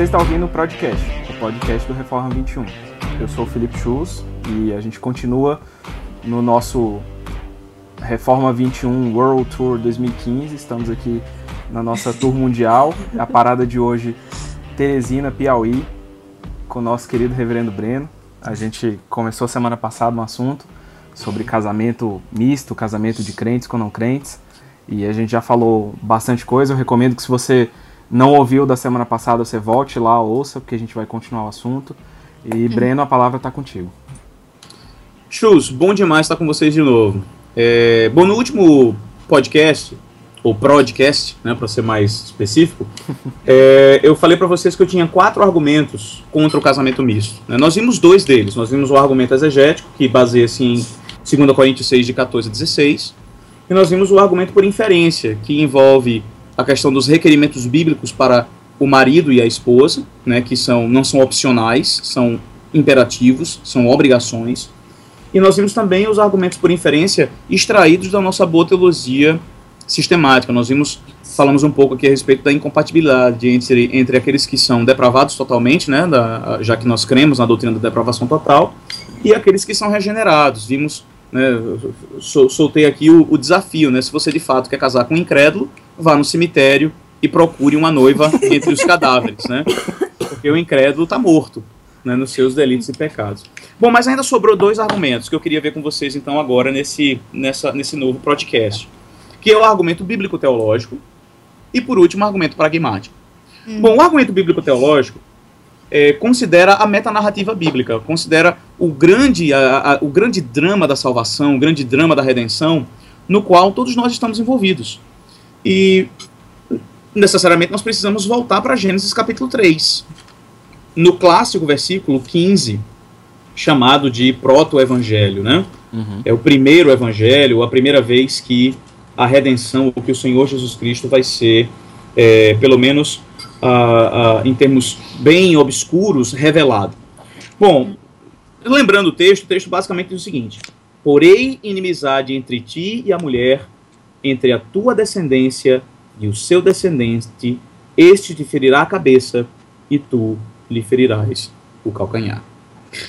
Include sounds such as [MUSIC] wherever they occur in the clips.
Você está ouvindo o podcast, o podcast do Reforma 21. Eu sou o Felipe Schulz e a gente continua no nosso Reforma 21 World Tour 2015. Estamos aqui na nossa [LAUGHS] tour mundial. A parada de hoje, Teresina, Piauí, com o nosso querido Reverendo Breno. A gente começou semana passada um assunto sobre casamento misto, casamento de crentes com não crentes. E a gente já falou bastante coisa. Eu recomendo que se você não ouviu da semana passada, você volte lá, ouça, porque a gente vai continuar o assunto. E Breno, a palavra está contigo. Chus, bom demais estar com vocês de novo. É, bom, no último podcast, ou podcast, né, para ser mais específico, [LAUGHS] é, eu falei para vocês que eu tinha quatro argumentos contra o casamento misto. Né? Nós vimos dois deles. Nós vimos o argumento exegético, que baseia-se em 2 Coríntios 6, de 14 a 16, e nós vimos o argumento por inferência, que envolve a questão dos requerimentos bíblicos para o marido e a esposa, né, que são, não são opcionais, são imperativos, são obrigações. E nós vimos também os argumentos por inferência extraídos da nossa boa teologia sistemática. Nós vimos, falamos um pouco aqui a respeito da incompatibilidade entre, entre aqueles que são depravados totalmente, né, da, já que nós cremos na doutrina da depravação total, e aqueles que são regenerados. Vimos, né, soltei aqui o, o desafio, né, se você de fato quer casar com um incrédulo, vá no cemitério e procure uma noiva entre os cadáveres, né, porque o incrédulo está morto. Né, nos seus delitos e pecados. Bom, mas ainda sobrou dois argumentos que eu queria ver com vocês então agora nesse, nessa, nesse novo podcast que é o argumento bíblico-teológico, e por último, o argumento pragmático. Hum. Bom, o argumento bíblico-teológico é, considera a metanarrativa bíblica, considera o grande, a, a, o grande drama da salvação, o grande drama da redenção, no qual todos nós estamos envolvidos. E necessariamente nós precisamos voltar para Gênesis capítulo 3. No clássico versículo 15, chamado de proto-evangelho, né? Uhum. É o primeiro evangelho, a primeira vez que a redenção, o que o Senhor Jesus Cristo vai ser, é, pelo menos em termos bem obscuros, revelado. Bom, lembrando o texto, o texto basicamente diz o seguinte: Porém, inimizade entre ti e a mulher, entre a tua descendência e o seu descendente, este te ferirá a cabeça e tu lhe ferirás o calcanhar.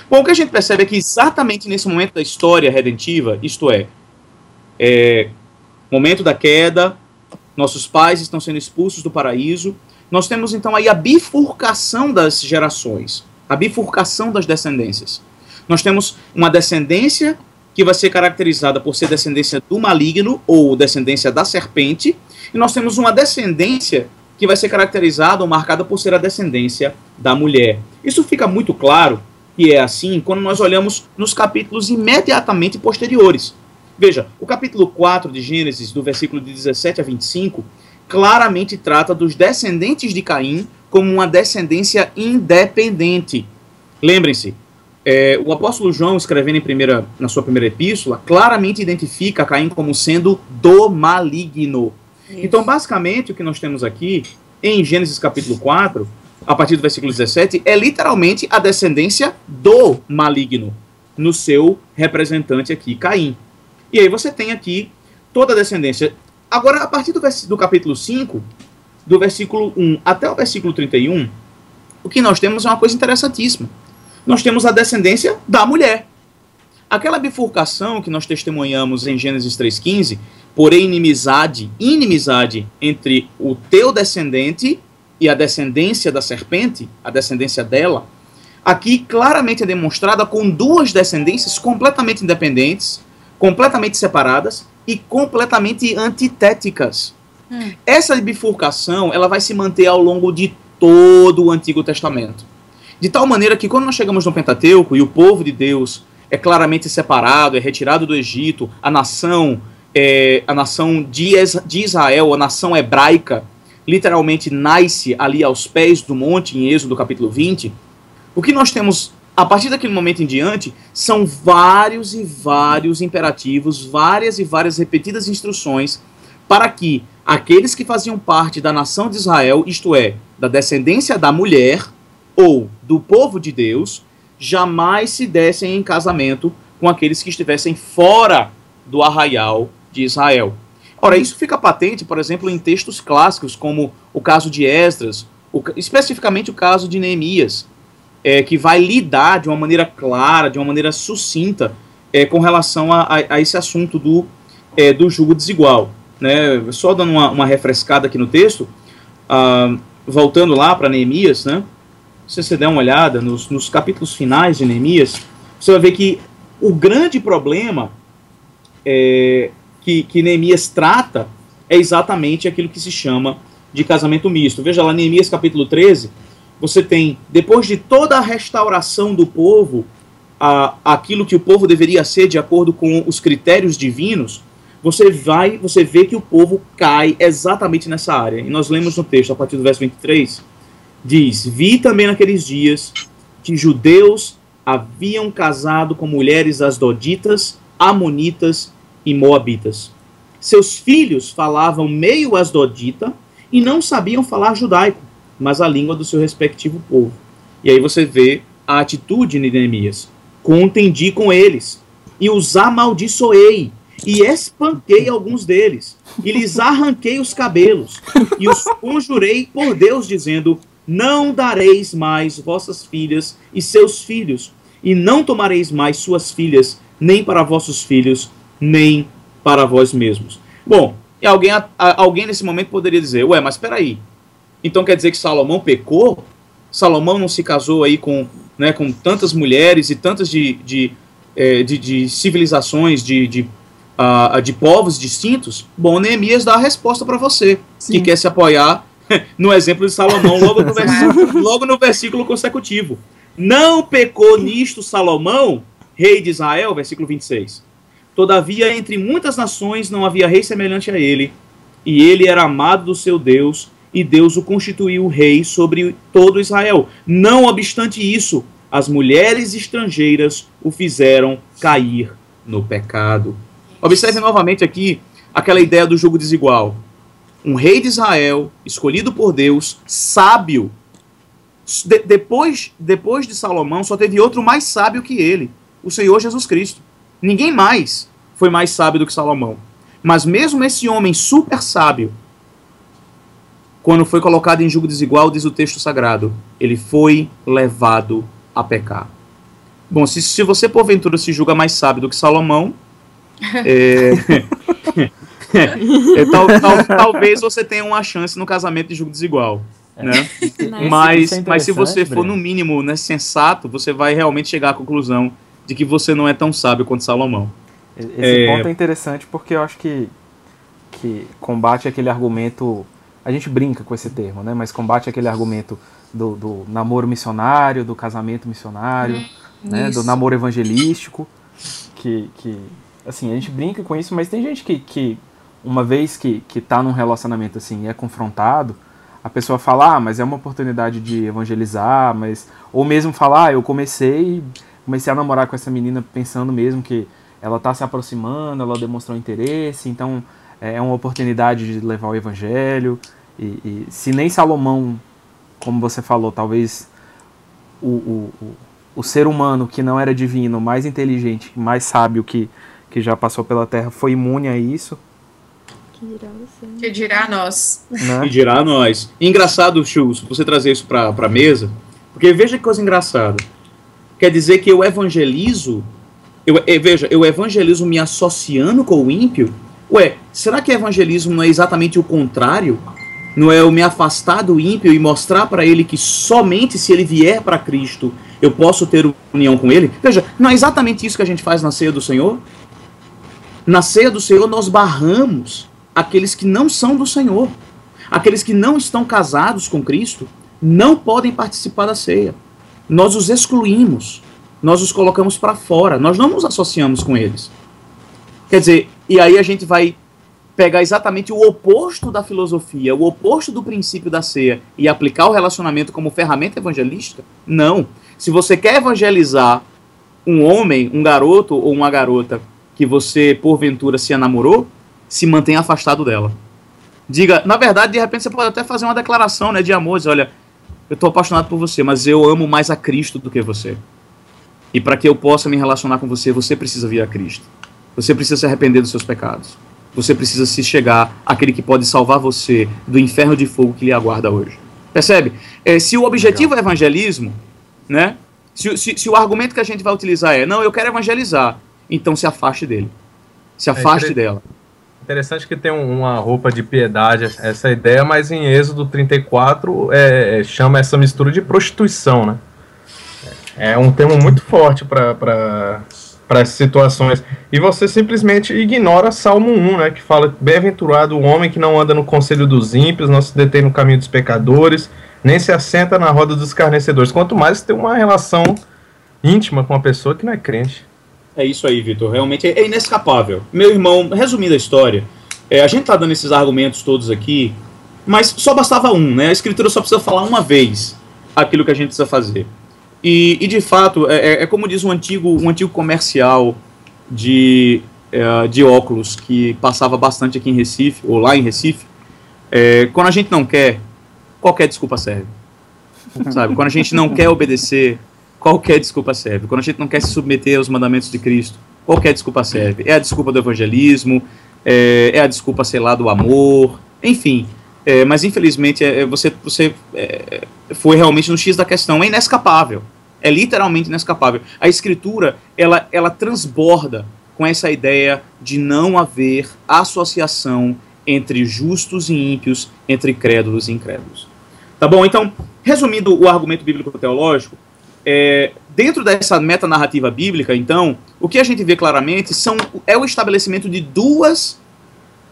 Bom, o que a gente percebe é que exatamente nesse momento da história redentiva, isto é, é momento da queda, nossos pais estão sendo expulsos do paraíso. Nós temos então aí a bifurcação das gerações, a bifurcação das descendências. Nós temos uma descendência que vai ser caracterizada por ser descendência do maligno ou descendência da serpente, e nós temos uma descendência que vai ser caracterizada ou marcada por ser a descendência da mulher. Isso fica muito claro que é assim quando nós olhamos nos capítulos imediatamente posteriores. Veja, o capítulo 4 de Gênesis, do versículo de 17 a 25, claramente trata dos descendentes de Caim como uma descendência independente. Lembrem-se, é, o apóstolo João, escrevendo em primeira, na sua primeira epístola, claramente identifica Caim como sendo do maligno. Isso. Então, basicamente, o que nós temos aqui, em Gênesis capítulo 4, a partir do versículo 17, é literalmente a descendência do maligno, no seu representante aqui, Caim. E aí você tem aqui toda a descendência. Agora, a partir do, do capítulo 5, do versículo 1 até o versículo 31, o que nós temos é uma coisa interessantíssima. Nós temos a descendência da mulher. Aquela bifurcação que nós testemunhamos em Gênesis 3,15, porém inimizade, inimizade entre o teu descendente e a descendência da serpente, a descendência dela, aqui claramente é demonstrada com duas descendências completamente independentes, completamente separadas e completamente antitéticas. Hum. Essa bifurcação ela vai se manter ao longo de todo o Antigo Testamento. De tal maneira que quando nós chegamos no Pentateuco e o povo de Deus é claramente separado, é retirado do Egito, a nação, é, a nação de, Israel, a nação hebraica, literalmente nasce ali aos pés do monte, em Êxodo capítulo 20, o que nós temos a partir daquele momento em diante, são vários e vários imperativos, várias e várias repetidas instruções para que aqueles que faziam parte da nação de Israel, isto é, da descendência da mulher ou do povo de Deus, jamais se dessem em casamento com aqueles que estivessem fora do arraial de Israel. Ora, isso fica patente, por exemplo, em textos clássicos, como o caso de Esdras, o, especificamente o caso de Neemias, é, que vai lidar de uma maneira clara, de uma maneira sucinta, é, com relação a, a, a, esse assunto do, é, do julgo desigual. Né? Só dando uma, uma refrescada aqui no texto, ah, voltando lá para Neemias, né? Se você der uma olhada nos, nos capítulos finais de Neemias, você vai ver que o grande problema é, que, que Neemias trata é exatamente aquilo que se chama de casamento misto. Veja lá, Neemias capítulo 13, você tem, depois de toda a restauração do povo, a, aquilo que o povo deveria ser de acordo com os critérios divinos, você vai, você vê que o povo cai exatamente nessa área. E nós lemos no texto, a partir do verso 23, diz: Vi também naqueles dias que judeus haviam casado com mulheres asdoditas, amonitas e moabitas. Seus filhos falavam meio asdodita e não sabiam falar judaico, mas a língua do seu respectivo povo. E aí você vê a atitude de Neemias. Contendi com eles e os amaldiçoei e espanquei alguns deles, e lhes arranquei os cabelos, e os conjurei por Deus, dizendo: Não dareis mais vossas filhas e seus filhos, e não tomareis mais suas filhas, nem para vossos filhos, nem para vós mesmos. Bom, e alguém, alguém nesse momento poderia dizer: Ué, mas espera aí. Então quer dizer que Salomão pecou? Salomão não se casou aí com, né, com tantas mulheres e tantas de, de, é, de, de civilizações, de, de uh, de povos distintos, bom, Neemias dá a resposta para você, Sim. que quer se apoiar [LAUGHS] no exemplo de Salomão, logo no, versículo, logo no versículo consecutivo. Não pecou nisto Salomão, rei de Israel, versículo 26. Todavia, entre muitas nações não havia rei semelhante a ele, e ele era amado do seu Deus, e Deus o constituiu rei sobre todo Israel. Não obstante isso, as mulheres estrangeiras o fizeram cair no pecado. Observe novamente aqui aquela ideia do jogo desigual. Um rei de Israel, escolhido por Deus, sábio. De, depois, depois de Salomão, só teve outro mais sábio que ele, o Senhor Jesus Cristo. Ninguém mais foi mais sábio do que Salomão. Mas mesmo esse homem super sábio, quando foi colocado em julgo desigual, diz o texto sagrado, ele foi levado a pecar. Bom, se, se você porventura se julga mais sábio do que Salomão, [LAUGHS] é, [LAUGHS] tal, tal, talvez você tenha uma chance no casamento de julgo desigual. É. Né? mas, é mas se você for, no mínimo, né, sensato, você vai realmente chegar à conclusão de que você não é tão sábio quanto Salomão. Esse é... ponto é interessante porque eu acho que, que combate aquele argumento. A gente brinca com esse termo, né? Mas combate aquele argumento do, do namoro missionário, do casamento missionário, hum, né? do namoro evangelístico, que, que assim, a gente brinca com isso, mas tem gente que, que uma vez que, que tá num relacionamento assim e é confrontado, a pessoa fala, ah, mas é uma oportunidade de evangelizar, mas. Ou mesmo falar, ah, eu comecei, comecei a namorar com essa menina pensando mesmo que ela tá se aproximando, ela demonstrou interesse, então é, é uma oportunidade de levar o evangelho. E, e se nem Salomão, como você falou, talvez o, o, o, o ser humano que não era divino, mais inteligente, mais sábio que, que já passou pela Terra foi imune a isso. Que dirá você. Que dirá nós. Né? Que dirá nós. engraçado, Chus, você trazer isso para a mesa, porque veja que coisa engraçada. Quer dizer que eu evangelizo, eu, eu, eh, veja, eu evangelizo me associando com o ímpio? Ué, será que evangelismo não é exatamente o contrário? Não é eu me afastar do ímpio e mostrar para ele que somente se ele vier para Cristo eu posso ter união com ele? Veja, não é exatamente isso que a gente faz na ceia do Senhor? Na ceia do Senhor, nós barramos aqueles que não são do Senhor. Aqueles que não estão casados com Cristo não podem participar da ceia. Nós os excluímos. Nós os colocamos para fora. Nós não nos associamos com eles. Quer dizer, e aí a gente vai pegar exatamente o oposto da filosofia, o oposto do princípio da ceia e aplicar o relacionamento como ferramenta evangelística? Não. Se você quer evangelizar um homem, um garoto ou uma garota que você porventura se namorou, se mantenha afastado dela. Diga, na verdade, de repente você pode até fazer uma declaração, né, de amor, dizer, olha, eu estou apaixonado por você, mas eu amo mais a Cristo do que você. E para que eu possa me relacionar com você, você precisa vir a Cristo. Você precisa se arrepender dos seus pecados. Você precisa se chegar àquele que pode salvar você do inferno de fogo que lhe aguarda hoje. Percebe? É, se o objetivo Legal. é evangelismo, né? Se, se, se, o argumento que a gente vai utilizar é, não, eu quero evangelizar, então se afaste dele. Se é afaste é dela. Interessante que tem uma roupa de piedade, essa ideia, mas em Êxodo 34 é, é, chama essa mistura de prostituição, né? É um termo muito forte para essas situações. E você simplesmente ignora Salmo 1, né? Que fala: Bem-aventurado o homem que não anda no conselho dos ímpios, não se detém no caminho dos pecadores, nem se assenta na roda dos escarnecedores. Quanto mais tem uma relação íntima com uma pessoa que não é crente. É isso aí, Vitor. Realmente é inescapável. Meu irmão, resumindo a história, é, a gente tá dando esses argumentos todos aqui, mas só bastava um, né? A escritura só precisa falar uma vez aquilo que a gente precisa fazer. E, e de fato, é, é, é como diz um antigo, um antigo comercial de, é, de óculos que passava bastante aqui em Recife, ou lá em Recife. É, quando a gente não quer, qualquer desculpa serve. Sabe? Quando a gente não quer obedecer, qualquer desculpa serve. Quando a gente não quer se submeter aos mandamentos de Cristo, qualquer desculpa serve. É a desculpa do evangelismo, é, é a desculpa, sei lá, do amor, enfim. É, mas infelizmente é, é você, você é, foi realmente no X da questão. É inescapável. É literalmente inescapável. A escritura ela, ela transborda com essa ideia de não haver associação entre justos e ímpios, entre crédulos e incrédulos. Tá bom? Então, resumindo o argumento bíblico-teológico, é, dentro dessa metanarrativa bíblica, então, o que a gente vê claramente são, é o estabelecimento de duas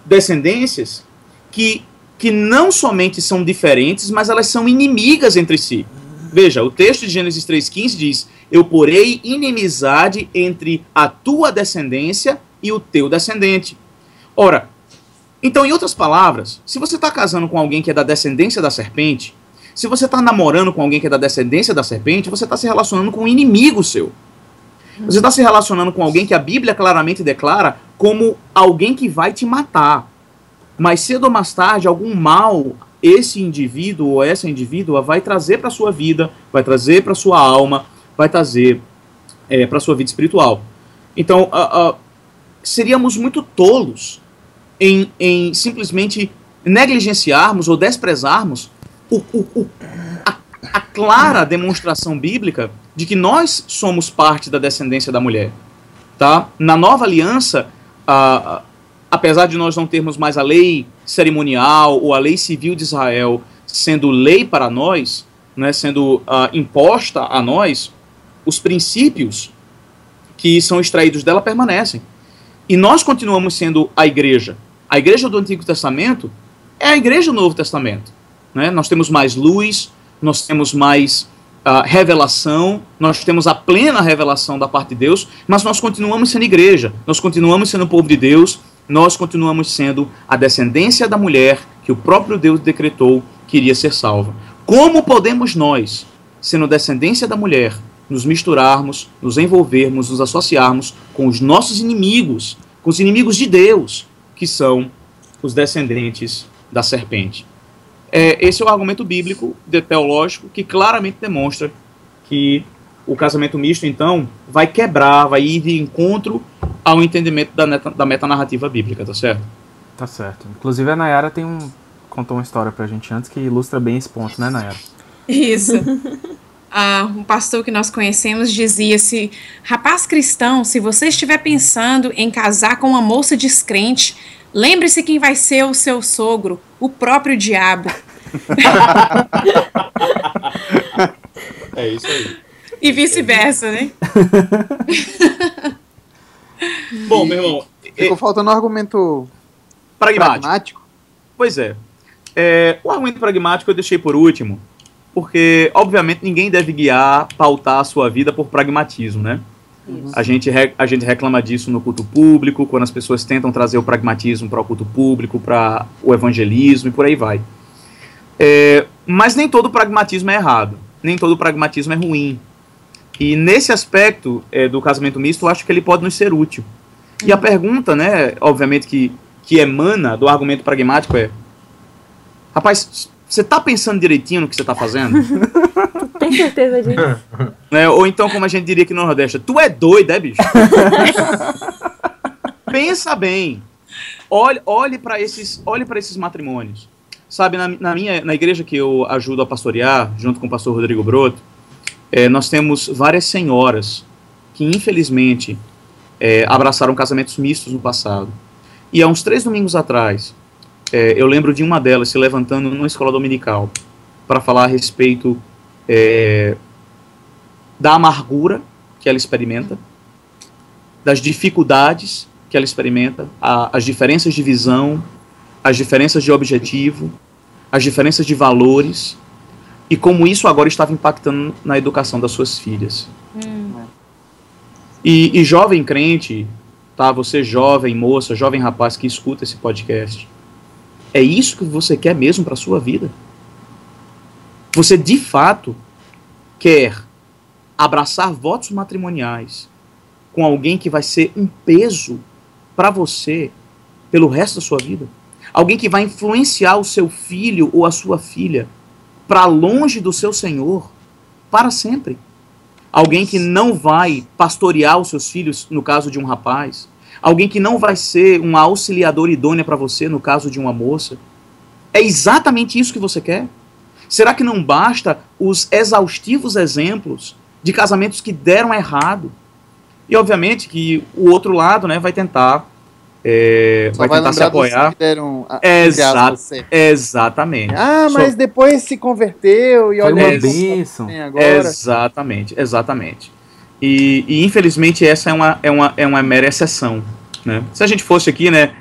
descendências que que não somente são diferentes, mas elas são inimigas entre si. Veja, o texto de Gênesis 3,15 diz: Eu porei inimizade entre a tua descendência e o teu descendente. Ora, então, em outras palavras, se você está casando com alguém que é da descendência da serpente, se você está namorando com alguém que é da descendência da serpente, você está se relacionando com um inimigo seu. Você está se relacionando com alguém que a Bíblia claramente declara como alguém que vai te matar mais cedo ou mais tarde, algum mal esse indivíduo ou essa indivídua vai trazer para sua vida, vai trazer para sua alma, vai trazer é, para sua vida espiritual. Então, uh, uh, seríamos muito tolos em, em simplesmente negligenciarmos ou desprezarmos o, o, o, a, a, clara demonstração bíblica de que nós somos parte da descendência da mulher. Tá? Na nova aliança, uh, apesar de nós não termos mais a lei cerimonial ou a lei civil de Israel sendo lei para nós, né, sendo imposta a nós, os princípios que são extraídos dela permanecem. E nós continuamos sendo a igreja. A igreja do Antigo Testamento é a igreja do Novo Testamento. Né? Nós temos mais luz, nós temos mais uh, revelação, nós temos a plena revelação da parte de Deus, mas nós continuamos sendo igreja, nós continuamos sendo povo de Deus, nós continuamos sendo a descendência da mulher que o próprio Deus decretou que iria ser salva. Como podemos nós, sendo descendência da mulher, nos misturarmos, nos envolvermos, nos associarmos com os nossos inimigos, com os inimigos de Deus, que são os descendentes da serpente? É, esse é o argumento bíblico, teológico, que claramente demonstra que o casamento misto, então, vai quebrar, vai ir de encontro ao entendimento da, meta, da metanarrativa bíblica, tá certo? Tá certo. Inclusive a Nayara tem um, contou uma história pra gente antes que ilustra bem esse ponto, né, Nayara? Isso. [LAUGHS] ah, um pastor que nós conhecemos dizia se rapaz cristão, se você estiver pensando em casar com uma moça descrente, lembre-se quem vai ser o seu sogro, o próprio diabo. é isso aí. [LAUGHS] E vice-versa, né? [LAUGHS] Bom, meu irmão. Ficou é... faltando um argumento pragmático. pragmático. Pois é. é. O argumento pragmático eu deixei por último, porque, obviamente, ninguém deve guiar, pautar a sua vida por pragmatismo, né? A gente, a gente reclama disso no culto público, quando as pessoas tentam trazer o pragmatismo para o culto público, para o evangelismo e por aí vai. É, mas nem todo pragmatismo é errado, nem todo pragmatismo é ruim. E nesse aspecto é, do casamento misto, eu acho que ele pode nos ser útil. E a uhum. pergunta, né, obviamente, que, que emana do argumento pragmático é: rapaz, você tá pensando direitinho no que você tá fazendo? [LAUGHS] Tem certeza disso? Né, [LAUGHS] ou então, como a gente diria aqui no Nordeste, tu é doido, é, bicho? [LAUGHS] Pensa bem. Olhe, olhe para esses, olhe esses matrimônios. sabe, na, na, minha, na igreja que eu ajudo a pastorear, junto com o pastor Rodrigo Broto, é, nós temos várias senhoras que, infelizmente, é, abraçaram casamentos mistos no passado. E há uns três domingos atrás, é, eu lembro de uma delas se levantando numa escola dominical para falar a respeito é, da amargura que ela experimenta, das dificuldades que ela experimenta, a, as diferenças de visão, as diferenças de objetivo, as diferenças de valores e como isso agora estava impactando na educação das suas filhas. Hum. E, e, jovem crente, tá? Você jovem moça, jovem rapaz que escuta esse podcast, é isso que você quer mesmo para sua vida? Você de fato quer abraçar votos matrimoniais com alguém que vai ser um peso para você pelo resto da sua vida? Alguém que vai influenciar o seu filho ou a sua filha para longe do seu Senhor para sempre? Alguém que não vai pastorear os seus filhos, no caso de um rapaz, alguém que não vai ser uma auxiliadora idônea para você no caso de uma moça. É exatamente isso que você quer? Será que não basta os exaustivos exemplos de casamentos que deram errado? E obviamente que o outro lado, né, vai tentar é, vai, vai tentar se apoiar. Deram, Exa exatamente. Ah, mas depois se converteu e olha isso. Exatamente, exatamente. E, e, infelizmente essa é uma, é uma, é uma mera exceção. Né? Se a gente fosse aqui, né,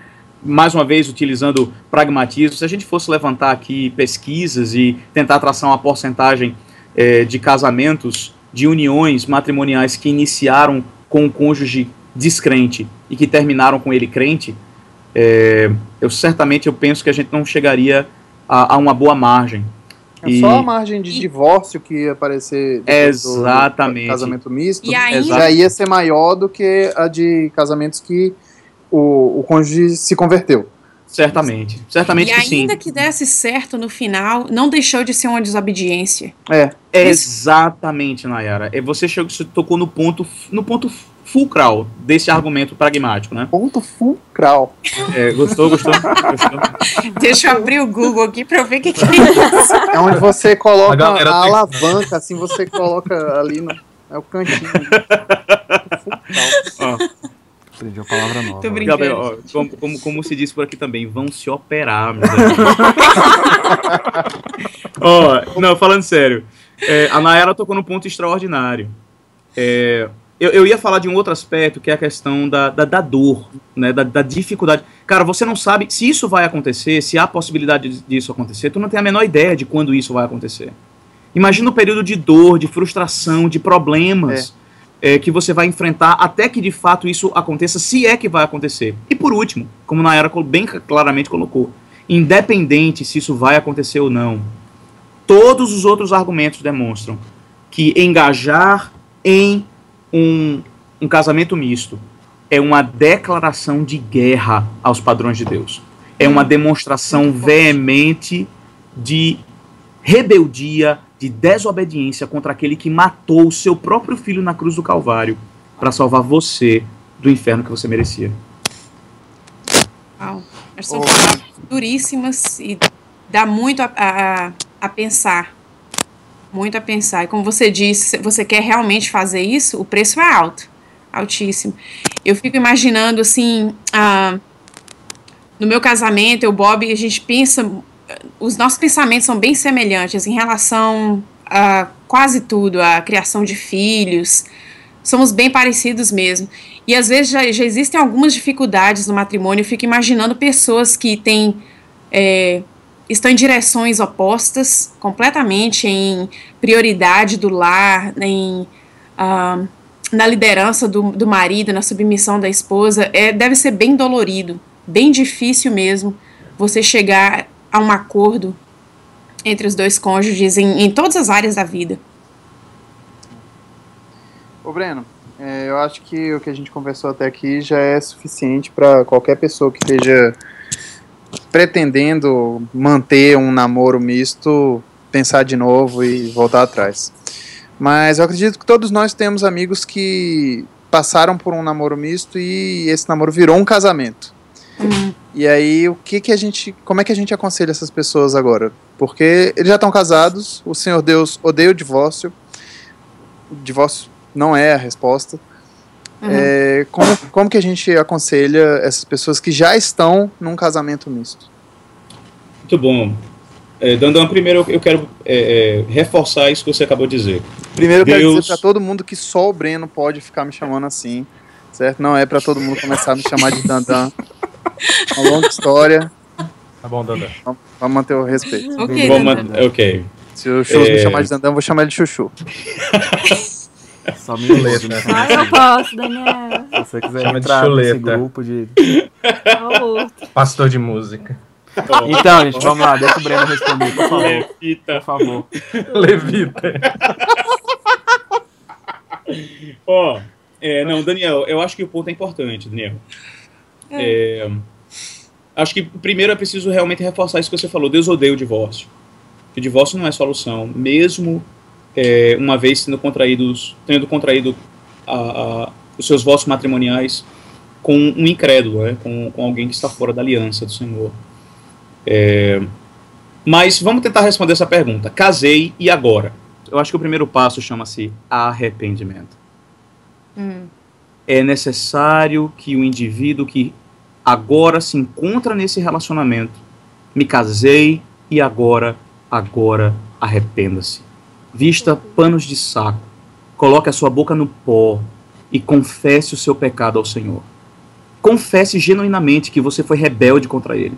mais uma vez utilizando pragmatismo, se a gente fosse levantar aqui pesquisas e tentar traçar uma porcentagem é, de casamentos, de uniões matrimoniais que iniciaram com o cônjuge descrente e que terminaram com ele crente, é, eu certamente eu penso que a gente não chegaria a, a uma boa margem. É e... só a margem de divórcio que ia aparecer Exatamente. Do casamento misto ainda... já ia ser maior do que a de casamentos que o, o cônjuge se converteu. Certamente, certamente e que sim. E ainda que desse certo no final, não deixou de ser uma desobediência. É, exatamente, Nayara. É, você chegou, você tocou no ponto, no ponto fulcral desse argumento pragmático, né? Ponto fulcral. É, gostou, gostou, gostou? [LAUGHS] Deixa eu abrir o Google aqui pra eu ver o que, que é isso. É onde você coloca a, a alavanca, assim você coloca ali no. É o cantinho. fulcral. Aprendi a palavra nova. Tô brincando. Gabriel, ó, como, como, como, se diz por aqui também, vão se operar, meu [LAUGHS] Ó, não, falando sério. É, a Nayara tocou num ponto extraordinário. É, eu, eu, ia falar de um outro aspecto, que é a questão da, da, da dor, né, da, da, dificuldade. Cara, você não sabe se isso vai acontecer, se há possibilidade disso acontecer, tu não tem a menor ideia de quando isso vai acontecer. Imagina o período de dor, de frustração, de problemas é. É, que você vai enfrentar até que de fato isso aconteça, se é que vai acontecer. E por último, como Nayara bem claramente colocou, independente se isso vai acontecer ou não, todos os outros argumentos demonstram que engajar em um, um casamento misto é uma declaração de guerra aos padrões de Deus. É uma demonstração veemente de rebeldia, de desobediência contra aquele que matou o seu próprio filho na cruz do Calvário para salvar você do inferno que você merecia. Uau. São palavras duríssimas e dá muito a, a, a pensar muito a pensar. E como você disse, você quer realmente fazer isso, o preço é alto, altíssimo. Eu fico imaginando assim, ah, no meu casamento, eu Bob, a gente pensa, os nossos pensamentos são bem semelhantes em relação a quase tudo, a criação de filhos. Somos bem parecidos mesmo. E às vezes já, já existem algumas dificuldades no matrimônio. Eu fico imaginando pessoas que têm é, estão em direções opostas completamente em prioridade do lar, em na liderança do, do marido, na submissão da esposa, é, deve ser bem dolorido, bem difícil mesmo você chegar a um acordo entre os dois cônjuges em, em todas as áreas da vida. Ô Breno, é, eu acho que o que a gente conversou até aqui já é suficiente para qualquer pessoa que esteja pretendendo manter um namoro misto, pensar de novo e voltar atrás. Mas eu acredito que todos nós temos amigos que passaram por um namoro misto e esse namoro virou um casamento. E aí, o que que a gente, como é que a gente aconselha essas pessoas agora? Porque eles já estão casados, o Senhor Deus odeia o divórcio, o divórcio não é a resposta. É, como, como que a gente aconselha essas pessoas que já estão num casamento misto? Muito bom. É, Dandan, primeiro eu quero é, é, reforçar isso que você acabou de dizer. Primeiro eu quero Deus- dizer pra todo mundo que só o Breno pode ficar me chamando assim, certo? Não é pra todo mundo começar a me chamar de Dandan. Uma longa história, Tá bom, Dandan. vamos manter o respeito. Ok, Vamos Dandan. man- ok. Se o Chus me É. chamar de Dandan, eu vou chamar ele de Chuchu. [LAUGHS] Só me né? Ai, eu gosto, Daniel. Se você quiser Chama de entrar nesse chuleta. grupo de. Outro. Pastor de música. Então, gente, vamos lá, deixa o Breno responder, por favor. Levita. Por favor. Levita. [LAUGHS] Ó, é, não, Daniel, eu acho que o ponto é importante, Daniel. É, acho que primeiro é preciso realmente reforçar isso que você falou. Deus odeia o divórcio. O divórcio não é solução, mesmo é, uma vez sendo contraídos, tendo contraído a- a- os seus votos matrimoniais com um incrédulo, né, com, com alguém que está fora da aliança do Senhor. É, mas vamos tentar responder essa pergunta. Casei e agora? Eu acho que o primeiro passo chama-se arrependimento Hum. é necessário que o indivíduo que agora se encontra nesse relacionamento, me casei e agora, agora arrependa-se. Vista panos de saco, coloque a sua boca no pó e confesse o seu pecado ao Senhor. Confesse genuinamente que você foi rebelde contra Ele.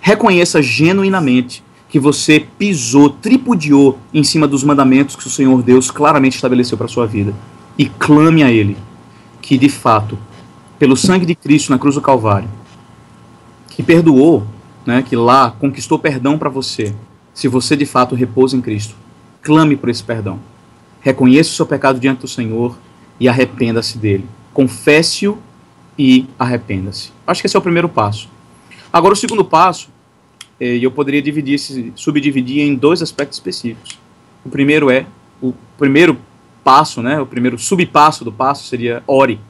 Reconheça genuinamente que você pisou, tripudiou em cima dos mandamentos que o Senhor Deus claramente estabeleceu para sua vida. E clame a Ele que de fato, pelo sangue de Cristo na cruz do Calvário, que perdoou, né, que lá conquistou perdão para você, se você de fato repousa em Cristo, clame por esse perdão. Reconheça o seu pecado diante do Senhor e arrependa-se dele. Confesse-o e arrependa-se. Acho que esse é o primeiro passo. Agora, o segundo passo, eh, eu poderia dividir, subdividir em dois aspectos específicos. O primeiro é o primeiro passo, né, o primeiro subpasso do passo seria ore.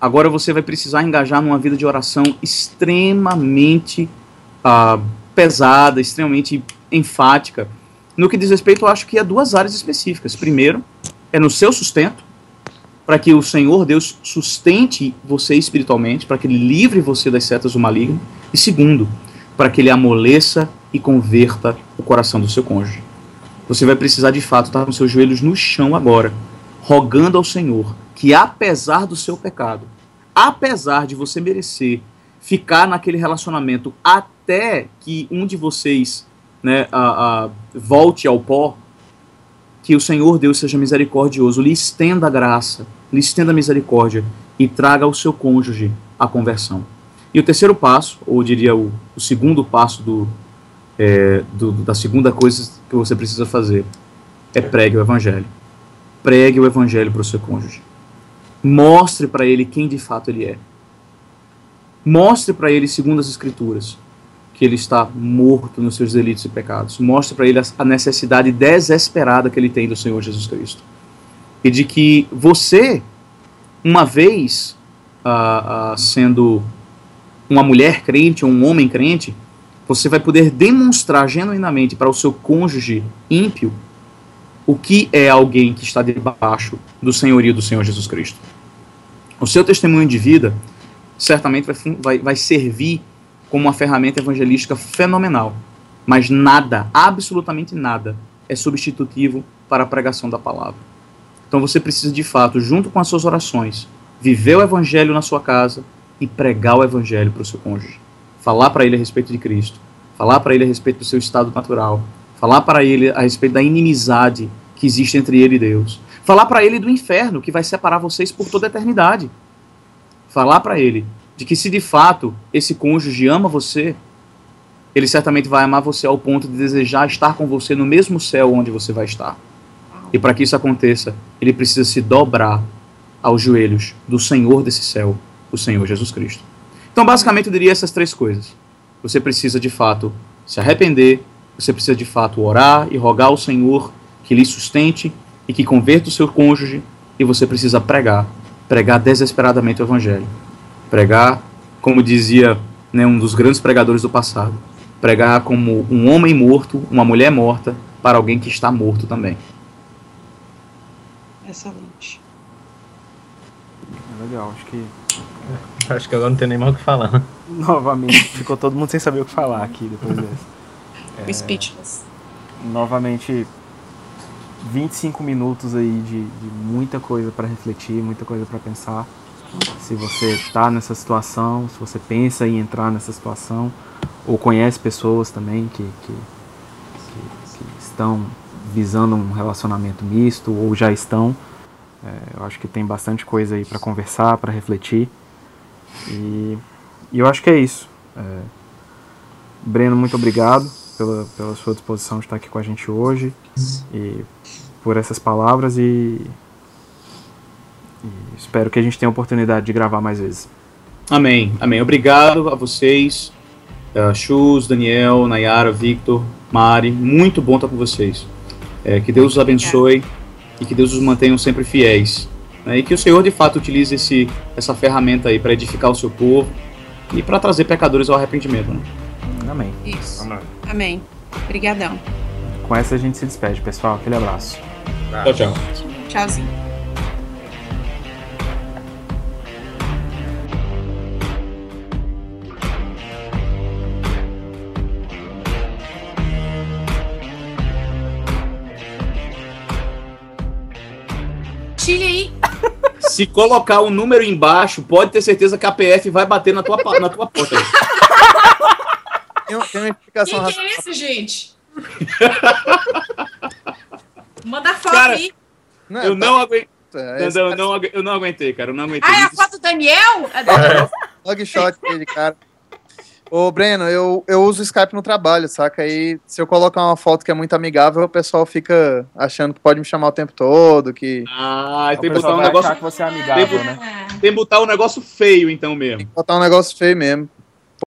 Agora você vai precisar engajar numa vida de oração extremamente ah, pesada, extremamente enfática. No que diz respeito, eu acho que a duas áreas específicas. Primeiro, é no seu sustento, para que o Senhor Deus sustente você espiritualmente, para que Ele livre você das setas do maligno. E segundo, para que Ele amoleça e converta o coração do seu cônjuge. Você vai precisar de fato estar com seus joelhos no chão agora, rogando ao Senhor que, apesar do seu pecado, apesar de você merecer ficar naquele relacionamento até que um de vocês né, a- a- volte ao pó, que o Senhor Deus seja misericordioso, lhe estenda a graça, lhe estenda a misericórdia e traga ao seu cônjuge a conversão. E o terceiro passo, ou diria o, o segundo passo do, é, do- da segunda coisa que você precisa fazer, é pregue o evangelho. Pregue o evangelho para o seu cônjuge. Mostre para ele quem de fato ele é. Mostre para ele, segundo as escrituras, que ele está morto nos seus delitos e pecados. Mostre para ele a- necessidade desesperada que ele tem do Senhor Jesus Cristo. E de que você, uma vez ah, ah, sendo uma mulher crente ou um homem crente, você vai poder demonstrar genuinamente para o seu cônjuge ímpio o que é alguém que está debaixo do senhorio do Senhor Jesus Cristo. O seu testemunho de vida certamente vai, vai, vai servir como uma ferramenta evangelística fenomenal, mas nada, absolutamente nada, é substitutivo para a pregação da palavra. Então você precisa de fato, junto com as suas orações, viver o evangelho na sua casa e pregar o evangelho para o seu cônjuge. Falar para ele a respeito de Cristo, falar para ele a respeito do seu estado natural, falar para ele a respeito da inimizade que existe entre ele e Deus, falar para ele do inferno que vai separar vocês por toda a eternidade. Falar para ele de que se de fato esse cônjuge ama você, ele certamente vai amar você ao ponto de desejar estar com você no mesmo céu onde você vai estar. E para que isso aconteça, ele precisa se dobrar aos joelhos do Senhor desse céu, o Senhor Jesus Cristo. Então, basicamente, eu diria essas três coisas. Você precisa de fato se arrepender, você precisa de fato orar e rogar ao Senhor que lhe sustente e que converta o seu cônjuge, e você precisa pregar, pregar desesperadamente o Evangelho. Pregar, como dizia né, um dos grandes pregadores do passado. Pregar como um homem morto, uma mulher morta, para alguém que está morto também. Excelente. É legal, acho que [LAUGHS] Acho que agora não tem nem mais o que falar. [LAUGHS] novamente ficou todo mundo sem saber o que falar aqui depois dessa. O Speechless. novamente 25 minutos aí de, de muita coisa para refletir, muita coisa para pensar. Se você está nessa situação, se você pensa em entrar nessa situação, ou conhece pessoas também que, que, que- que estão visando um relacionamento misto ou já estão, é, eu acho que tem bastante coisa aí para conversar, para refletir. E, e eu acho que é isso. É, Breno, muito obrigado pela, pela sua disposição de estar aqui com a gente hoje e por essas palavras e, e espero que a gente tenha a oportunidade de gravar mais vezes. Amém, amém. Obrigado a vocês, uh, Chus, Daniel, Nayara, Victor, Mari. Muito bom estar com vocês. É, que Deus os abençoe e que Deus os mantenha sempre fiéis. né? E que o Senhor, de fato, utilize esse, essa ferramenta aí para edificar o seu povo e para trazer pecadores ao arrependimento. Né? Amém. Isso. Amém. Obrigadão. Com essa a gente se despede, pessoal. Aquele abraço. Tchau, tchau. Tchauzinho. Se colocar o número embaixo, pode ter certeza que a PF vai bater na tua, na tua porta. [LAUGHS] Tem, tem uma Quem explicação que racional. é esse, gente? [LAUGHS] Manda foto Cara, aí. Não, Eu não aguentei. é, Não, eu, não, agu- eu não aguentei, cara. Eu não aguentei. Ah, é a foto do Daniel? Log shot dele, cara. Ô, Breno, eu, eu uso o Skype no trabalho, saca? Aí, se eu colocar uma foto que é muito amigável, o pessoal fica achando que pode me chamar o tempo todo, que Ah, tem O que botar um negócio achar que você é amigável, Devo- né? Tem que botar um negócio feio, então mesmo. botar um negócio feio mesmo.